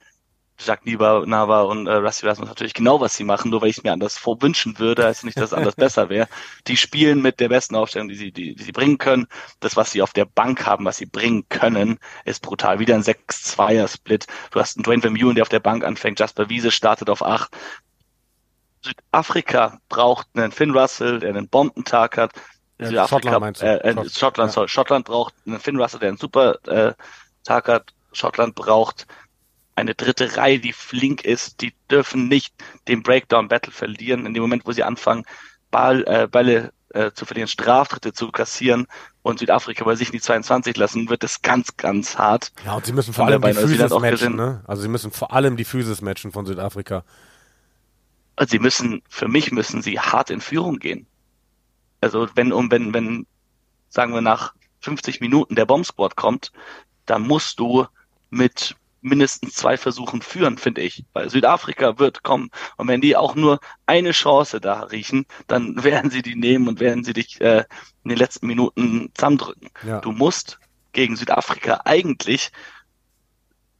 Jacques Nieber, Nava und äh, Rusty Rasmus natürlich genau, was sie machen, nur weil ich es mir anders vorwünschen würde, heißt nicht, dass es anders besser wäre. Die spielen mit der besten Aufstellung, die sie, die, die sie bringen können. Das, was sie auf der Bank haben, was sie bringen können, ist brutal. Wieder ein 6-2er-Split. Du hast einen Dwayne Vermeulen, der auf der Bank anfängt. Jasper Wiese startet auf 8. Südafrika braucht einen Finn Russell, der einen Bombentag hat. Ja, Südafrika, Schottland, äh, äh, Schottland, ja. Schottland braucht einen Finn Russell, der einen super äh, Tag hat. Schottland braucht eine dritte Reihe, die flink ist, die dürfen nicht den Breakdown-Battle verlieren. In dem Moment, wo sie anfangen, Ball, äh, Bälle äh, zu verlieren, Straftritte zu kassieren und Südafrika bei sich in die 22 lassen, wird es ganz, ganz hart. Ja, und sie müssen vor allem die Physis matchen, ne? Also sie müssen vor allem die Physis matchen von Südafrika. Also sie müssen, für mich müssen sie hart in Führung gehen. Also wenn, um, wenn, wenn, sagen wir nach 50 Minuten der Bomb Squad kommt, dann musst du mit mindestens zwei Versuchen führen, finde ich. Weil Südafrika wird kommen. Und wenn die auch nur eine Chance da riechen, dann werden sie die nehmen und werden sie dich äh, in den letzten Minuten zusammendrücken. Ja. Du musst gegen Südafrika eigentlich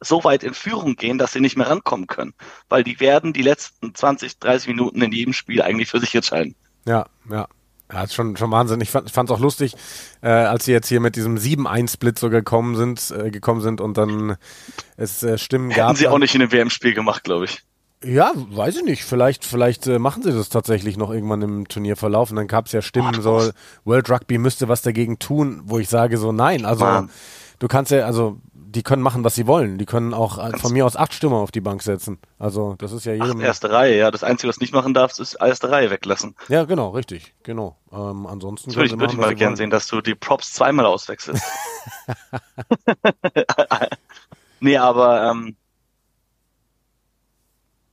so weit in Führung gehen, dass sie nicht mehr rankommen können. Weil die werden die letzten 20, 30 Minuten in jedem Spiel eigentlich für sich entscheiden. Ja, ja. Ja, ist schon, schon Wahnsinn. Ich fand es auch lustig, äh, als sie jetzt hier mit diesem 7-1-Split so gekommen sind, äh, gekommen sind und dann es äh, Stimmen gab. Hätten sie auch nicht in dem WM-Spiel gemacht, glaube ich. Ja, weiß ich nicht. Vielleicht, vielleicht äh, machen sie das tatsächlich noch irgendwann im Turnierverlauf. Und dann gab es ja Stimmen, oh, so World Rugby müsste was dagegen tun, wo ich sage so nein. Also Mann. du kannst ja, also die können machen, was sie wollen. Die können auch äh, von mir aus acht Stürmer auf die Bank setzen. Also das ist ja jedem. Ach, erste Reihe, ja. Das Einzige, was du nicht machen darfst, ist erste Reihe weglassen. Ja, genau, richtig, genau. Ähm, ansonsten. Würde ich, würd ich mal gern sehen, dass du die Props zweimal auswechselst. nee, aber ähm,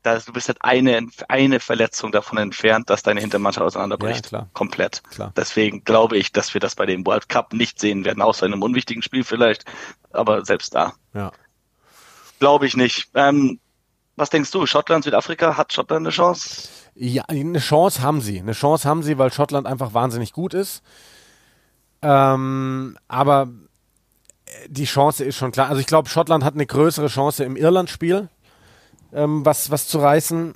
das, du bist halt eine, eine Verletzung davon entfernt, dass deine Hintermannschaft auseinanderbricht. Ja, klar. Komplett. Klar. Deswegen glaube ich, dass wir das bei dem World Cup nicht sehen werden, außer in einem unwichtigen Spiel vielleicht. Aber selbst da. Ja. Glaube ich nicht. Ähm, was denkst du? Schottland, Südafrika, hat Schottland eine Chance? Ja, eine Chance haben sie. Eine Chance haben sie, weil Schottland einfach wahnsinnig gut ist. Ähm, aber die Chance ist schon klar. Also ich glaube, Schottland hat eine größere Chance im Irland-Spiel ähm, was, was zu reißen.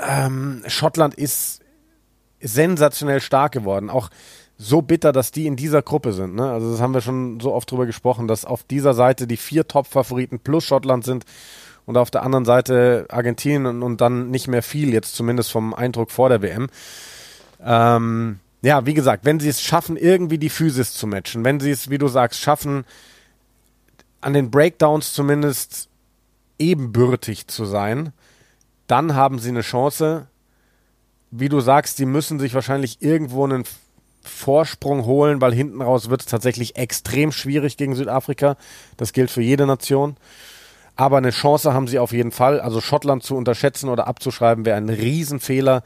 Ähm, Schottland ist sensationell stark geworden. Auch so bitter, dass die in dieser Gruppe sind. Ne? Also das haben wir schon so oft drüber gesprochen, dass auf dieser Seite die vier Top-Favoriten plus Schottland sind und auf der anderen Seite Argentinien und, und, dann nicht mehr viel, jetzt zumindest vom Eindruck vor der WM. Ähm, ja, wie gesagt, wenn sie es schaffen, irgendwie die Physis zu matchen, wenn sie es, wie du sagst, schaffen, an den Breakdowns zumindest ebenbürtig zu sein, dann haben sie eine Chance. Wie du sagst, die müssen sich wahrscheinlich irgendwo einen Vorsprung holen, weil hinten raus wird es tatsächlich extrem schwierig gegen Südafrika. Das gilt für jede Nation. Aber eine Chance haben sie auf jeden Fall. Also Schottland zu unterschätzen oder abzuschreiben wäre ein Riesenfehler.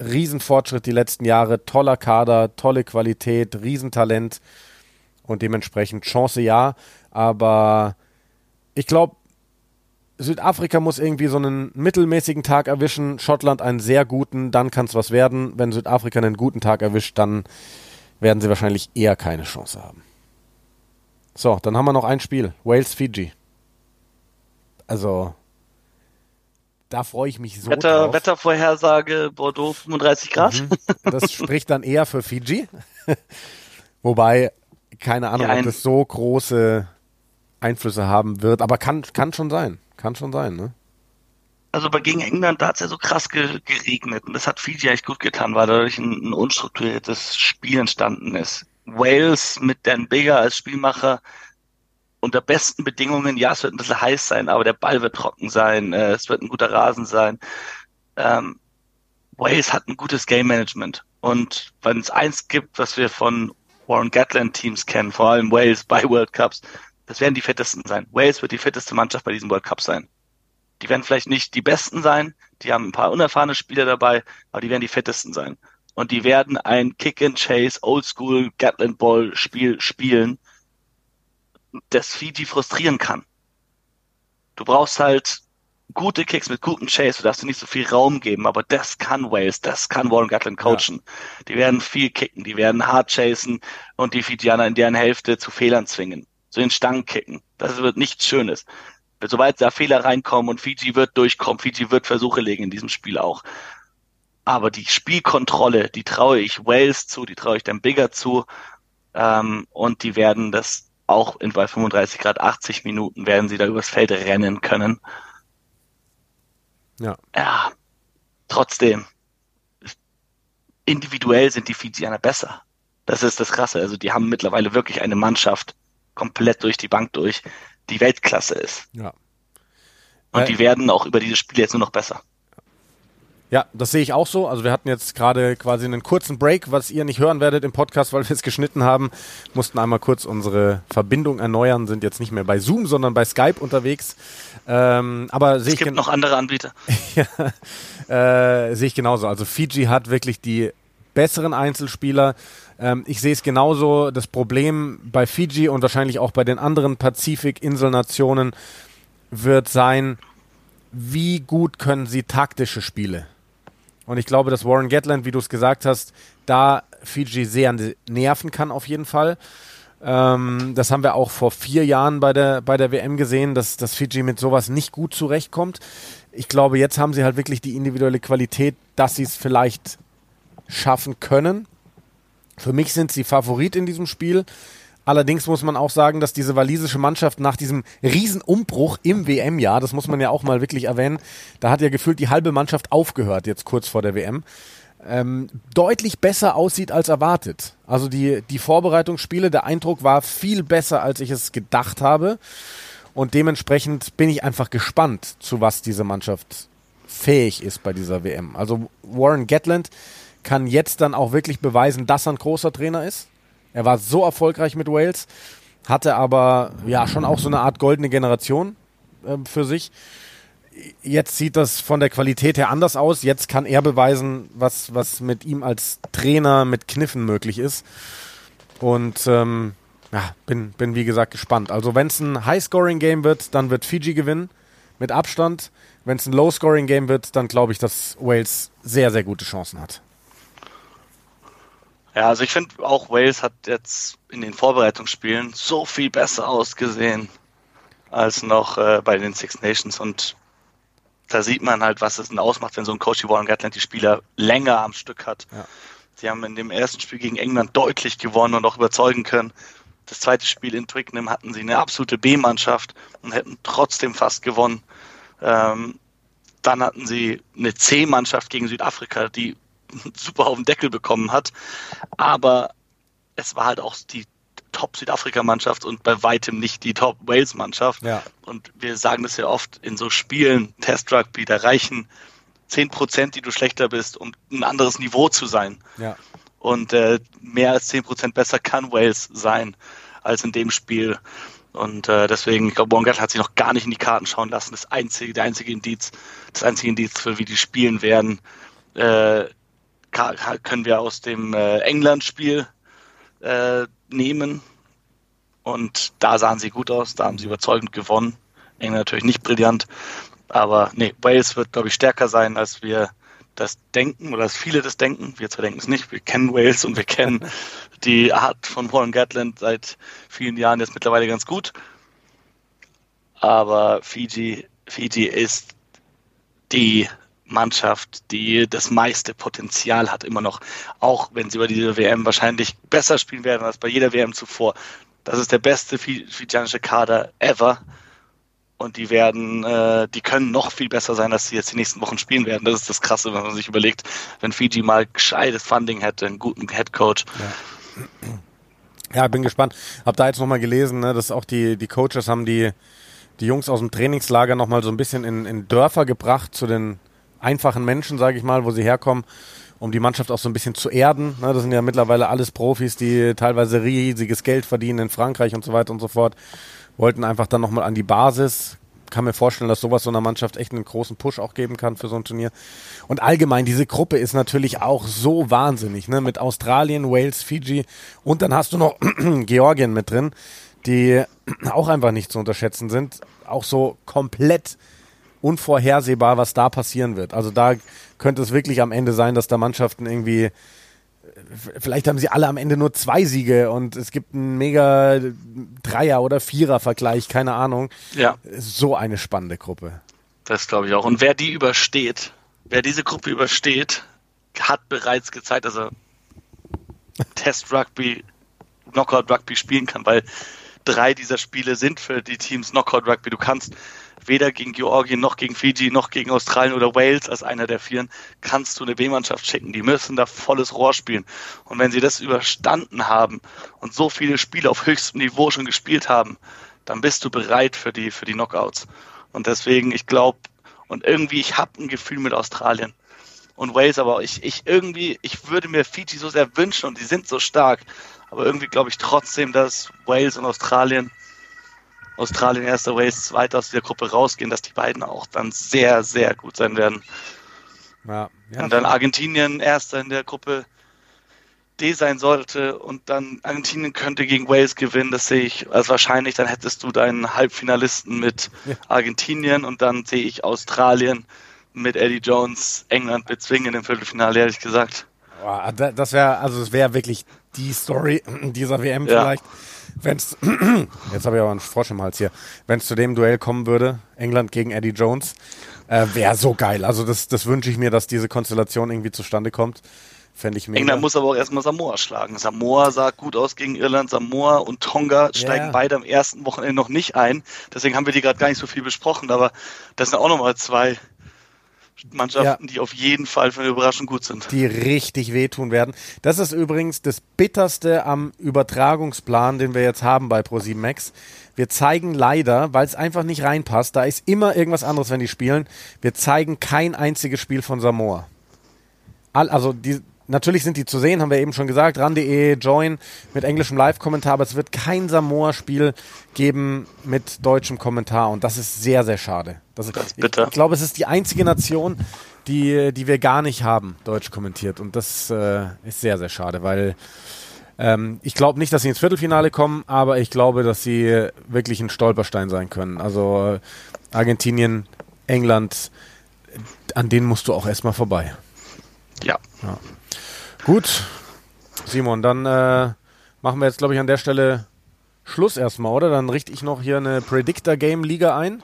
Riesenfortschritt die letzten Jahre. Toller Kader, tolle Qualität, Riesentalent. Und dementsprechend Chance ja. Aber ich glaube, Südafrika muss irgendwie so einen mittelmäßigen Tag erwischen, Schottland einen sehr guten, dann kann es was werden. Wenn Südafrika einen guten Tag erwischt, dann werden sie wahrscheinlich eher keine Chance haben. So, dann haben wir noch ein Spiel. Wales-Fiji. Also, da freue ich mich so Wetter, drauf. Wettervorhersage Bordeaux 35 Grad. Mhm. Das spricht dann eher für Fiji. Wobei, keine Ahnung, ob das so große Einflüsse haben wird, aber kann, kann schon sein. Kann schon sein, ne? Also bei gegen England, da hat es ja so krass geregnet und das hat Fiji eigentlich gut getan, weil dadurch ein, ein unstrukturiertes Spiel entstanden ist. Wales mit Dan Bigger als Spielmacher unter besten Bedingungen, ja, es wird ein bisschen heiß sein, aber der Ball wird trocken sein, äh, es wird ein guter Rasen sein. Ähm, Wales hat ein gutes Game Management und wenn es eins gibt, was wir von Warren Gatland Teams kennen, vor allem Wales bei World Cups, das werden die fittesten sein. Wales wird die fitteste Mannschaft bei diesem World Cup sein. Die werden vielleicht nicht die besten sein, die haben ein paar unerfahrene Spieler dabei, aber die werden die fittesten sein. Und die werden ein Kick-and-Chase, Oldschool Gatland Ball Spiel spielen, das Fiji frustrieren kann. Du brauchst halt gute Kicks mit gutem Chase, du darfst dir nicht so viel Raum geben, aber das kann Wales, das kann Warren Gatland coachen. Ja. Die werden viel kicken, die werden hart chasen und die Fijianer in deren Hälfte zu Fehlern zwingen so den Stangen kicken. Das wird nichts Schönes. Sobald da Fehler reinkommen und Fiji wird durchkommen, Fiji wird Versuche legen in diesem Spiel auch. Aber die Spielkontrolle, die traue ich Wales zu, die traue ich dem Bigger zu. Ähm, und die werden das auch in bei 35 Grad 80 Minuten werden sie da übers Feld rennen können. Ja. Ja. Trotzdem. Individuell sind die Fijianer besser. Das ist das Krasse. Also die haben mittlerweile wirklich eine Mannschaft, komplett durch die Bank durch, die Weltklasse ist. Ja. Und äh, die werden auch über diese Spiele jetzt nur noch besser. Ja, das sehe ich auch so. Also wir hatten jetzt gerade quasi einen kurzen Break, was ihr nicht hören werdet im Podcast, weil wir es geschnitten haben. Mussten einmal kurz unsere Verbindung erneuern, sind jetzt nicht mehr bei Zoom, sondern bei Skype unterwegs. Ähm, aber sehe ich gibt noch andere Anbieter. ja, äh, sehe ich genauso. Also Fiji hat wirklich die besseren Einzelspieler. Ähm, ich sehe es genauso. Das Problem bei Fiji und wahrscheinlich auch bei den anderen Pazifik-Inselnationen wird sein, wie gut können sie taktische Spiele? Und ich glaube, dass Warren Gatland, wie du es gesagt hast, da Fiji sehr nerven kann auf jeden Fall. Ähm, das haben wir auch vor vier Jahren bei der, bei der WM gesehen, dass, dass Fiji mit sowas nicht gut zurechtkommt. Ich glaube, jetzt haben sie halt wirklich die individuelle Qualität, dass sie es vielleicht schaffen können. Für mich sind sie Favorit in diesem Spiel. Allerdings muss man auch sagen, dass diese walisische Mannschaft nach diesem Riesenumbruch im WM-Jahr, das muss man ja auch mal wirklich erwähnen, da hat ja gefühlt die halbe Mannschaft aufgehört jetzt kurz vor der WM, ähm, deutlich besser aussieht als erwartet. Also die, die Vorbereitungsspiele, der Eindruck war viel besser, als ich es gedacht habe. Und dementsprechend bin ich einfach gespannt, zu was diese Mannschaft fähig ist bei dieser WM. Also Warren Gatland kann jetzt dann auch wirklich beweisen, dass er ein großer Trainer ist. Er war so erfolgreich mit Wales, hatte aber ja schon auch so eine Art goldene Generation äh, für sich. Jetzt sieht das von der Qualität her anders aus. Jetzt kann er beweisen, was, was mit ihm als Trainer mit Kniffen möglich ist. Und ähm, ja, bin, bin wie gesagt gespannt. Also wenn es ein High-Scoring-Game wird, dann wird Fiji gewinnen mit Abstand. Wenn es ein Low-Scoring-Game wird, dann glaube ich, dass Wales sehr, sehr gute Chancen hat. Ja, also ich finde auch Wales hat jetzt in den Vorbereitungsspielen so viel besser ausgesehen als noch äh, bei den Six Nations und da sieht man halt, was es denn ausmacht, wenn so ein Coach wie Warren Gatland die Spieler länger am Stück hat. Ja. Sie haben in dem ersten Spiel gegen England deutlich gewonnen und auch überzeugen können. Das zweite Spiel in Twickenham hatten sie eine absolute B-Mannschaft und hätten trotzdem fast gewonnen. Ähm, dann hatten sie eine C-Mannschaft gegen Südafrika, die super auf den Deckel bekommen hat. Aber es war halt auch die Top-Südafrika-Mannschaft und bei weitem nicht die Top-Wales-Mannschaft. Ja. Und wir sagen das ja oft in so Spielen, Test-Rugby, da reichen 10 Prozent, die du schlechter bist, um ein anderes Niveau zu sein. Ja. Und äh, mehr als 10 Prozent besser kann Wales sein als in dem Spiel. Und äh, deswegen, ich glaube, Bongat hat sich noch gar nicht in die Karten schauen lassen. Das einzige, der einzige Indiz, das einzige Indiz für wie die spielen werden, äh, können wir aus dem äh, England-Spiel äh, nehmen. Und da sahen sie gut aus, da haben sie überzeugend gewonnen. England natürlich nicht brillant. Aber nee, Wales wird, glaube ich, stärker sein, als wir das denken oder als viele das denken. Wir zwar denken es nicht, wir kennen Wales und wir kennen die Art von Warren Gatland seit vielen Jahren jetzt mittlerweile ganz gut. Aber Fiji, Fiji ist die Mannschaft, die das meiste Potenzial hat, immer noch, auch wenn sie über diese WM wahrscheinlich besser spielen werden als bei jeder WM zuvor. Das ist der beste fijianische Kader ever. Und die werden, äh, die können noch viel besser sein, als sie jetzt die nächsten Wochen spielen werden. Das ist das Krasse, wenn man sich überlegt, wenn Fiji mal gescheites Funding hätte, einen guten Headcoach. Ja. ja, bin gespannt. Hab da jetzt nochmal gelesen, ne, dass auch die, die Coaches haben die, die Jungs aus dem Trainingslager nochmal so ein bisschen in, in Dörfer gebracht zu den einfachen Menschen, sage ich mal, wo sie herkommen, um die Mannschaft auch so ein bisschen zu erden. Ne, das sind ja mittlerweile alles Profis, die teilweise riesiges Geld verdienen in Frankreich und so weiter und so fort. Wollten einfach dann nochmal an die Basis. Kann mir vorstellen, dass sowas so einer Mannschaft echt einen großen Push auch geben kann für so ein Turnier. Und allgemein, diese Gruppe ist natürlich auch so wahnsinnig, ne? Mit Australien, Wales, Fiji und dann hast du noch Georgien mit drin, die auch einfach nicht zu unterschätzen sind. Auch so komplett unvorhersehbar, was da passieren wird. Also da könnte es wirklich am Ende sein, dass da Mannschaften irgendwie vielleicht haben sie alle am Ende nur zwei Siege und es gibt einen mega Dreier- oder Vierer-Vergleich, keine Ahnung. Ja. So eine spannende Gruppe. Das glaube ich auch. Und wer die übersteht, wer diese Gruppe übersteht, hat bereits gezeigt, dass er Test-Rugby, Knockout-Rugby spielen kann, weil drei dieser Spiele sind für die Teams Knockout-Rugby. Du kannst weder gegen Georgien noch gegen Fiji noch gegen Australien oder Wales als einer der Vieren kannst du eine B-Mannschaft schicken. Die müssen da volles Rohr spielen. Und wenn sie das überstanden haben und so viele Spiele auf höchstem Niveau schon gespielt haben, dann bist du bereit für die, für die Knockouts. Und deswegen, ich glaube, und irgendwie, ich habe ein Gefühl mit Australien und Wales, aber ich, ich irgendwie, ich würde mir Fiji so sehr wünschen und die sind so stark. Aber irgendwie glaube ich trotzdem, dass Wales und Australien Australien erster, Wales zweiter aus der Gruppe rausgehen, dass die beiden auch dann sehr, sehr gut sein werden. Ja, ja, und dann Argentinien erster in der Gruppe D sein sollte und dann Argentinien könnte gegen Wales gewinnen, das sehe ich als wahrscheinlich. Dann hättest du deinen Halbfinalisten mit ja. Argentinien und dann sehe ich Australien mit Eddie Jones, England bezwingen im Viertelfinale, ehrlich gesagt. Boah, das wäre, also es wäre wirklich die Story dieser WM vielleicht wenn es, jetzt habe ich aber einen Frosch im Hals hier, wenn es zu dem Duell kommen würde, England gegen Eddie Jones, äh, wäre so geil. Also das, das wünsche ich mir, dass diese Konstellation irgendwie zustande kommt. Fände ich mega. England muss aber auch erstmal Samoa schlagen. Samoa sah gut aus gegen Irland. Samoa und Tonga steigen yeah. beide am ersten Wochenende noch nicht ein. Deswegen haben wir die gerade gar nicht so viel besprochen. Aber das sind auch nochmal zwei Mannschaften, ja. die auf jeden Fall für eine Überraschung gut sind. Die richtig wehtun werden. Das ist übrigens das Bitterste am Übertragungsplan, den wir jetzt haben bei Pro7 Max. Wir zeigen leider, weil es einfach nicht reinpasst, da ist immer irgendwas anderes, wenn die spielen. Wir zeigen kein einziges Spiel von Samoa. All, also die, Natürlich sind die zu sehen, haben wir eben schon gesagt. RAN.de, Join mit englischem Live-Kommentar, aber es wird kein Samoa-Spiel geben mit deutschem Kommentar und das ist sehr, sehr schade. Das ist, das bitter. Ich, ich glaube, es ist die einzige Nation, die, die wir gar nicht haben, deutsch kommentiert und das äh, ist sehr, sehr schade, weil ähm, ich glaube nicht, dass sie ins Viertelfinale kommen, aber ich glaube, dass sie wirklich ein Stolperstein sein können. Also äh, Argentinien, England, an denen musst du auch erstmal vorbei. Ja. ja. Gut, Simon, dann äh, machen wir jetzt, glaube ich, an der Stelle Schluss erstmal, oder? Dann richte ich noch hier eine Predictor Game Liga ein.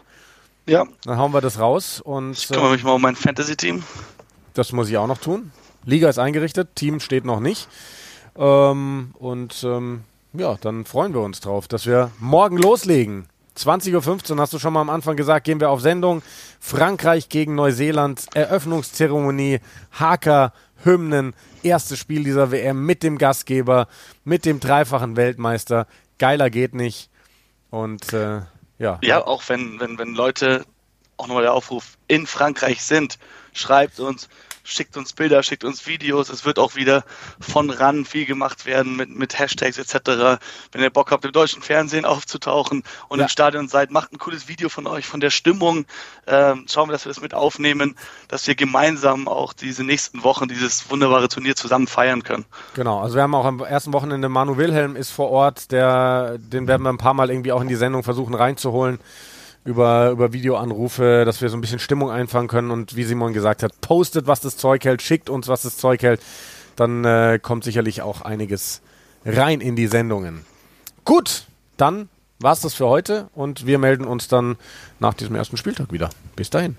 Ja. Dann hauen wir das raus und. Ich kümmere mich mal um mein Fantasy-Team. Das muss ich auch noch tun. Liga ist eingerichtet, Team steht noch nicht. Ähm, und ähm, ja, dann freuen wir uns drauf, dass wir morgen loslegen. 20.15 Uhr hast du schon mal am Anfang gesagt, gehen wir auf Sendung. Frankreich gegen Neuseeland, Eröffnungszeremonie, Haker, Hymnen, erstes Spiel dieser WM mit dem Gastgeber, mit dem dreifachen Weltmeister. Geiler geht nicht. Und äh, ja. Ja, auch wenn, wenn, wenn Leute, auch nochmal der Aufruf, in Frankreich sind, schreibt uns, schickt uns Bilder, schickt uns Videos. Es wird auch wieder von ran viel gemacht werden mit, mit Hashtags etc. Wenn ihr Bock habt, im deutschen Fernsehen aufzutauchen und ja. im Stadion seid, macht ein cooles Video von euch, von der Stimmung. Ähm, schauen wir, dass wir das mit aufnehmen, dass wir gemeinsam auch diese nächsten Wochen dieses wunderbare Turnier zusammen feiern können. Genau, also wir haben auch am ersten Wochenende Manu Wilhelm ist vor Ort, der, den werden wir ein paar Mal irgendwie auch in die Sendung versuchen reinzuholen über, über Videoanrufe, dass wir so ein bisschen Stimmung einfangen können und wie Simon gesagt hat, postet, was das Zeug hält, schickt uns, was das Zeug hält. Dann äh, kommt sicherlich auch einiges rein in die Sendungen. Gut, dann war's das für heute und wir melden uns dann nach diesem ersten Spieltag wieder. Bis dahin.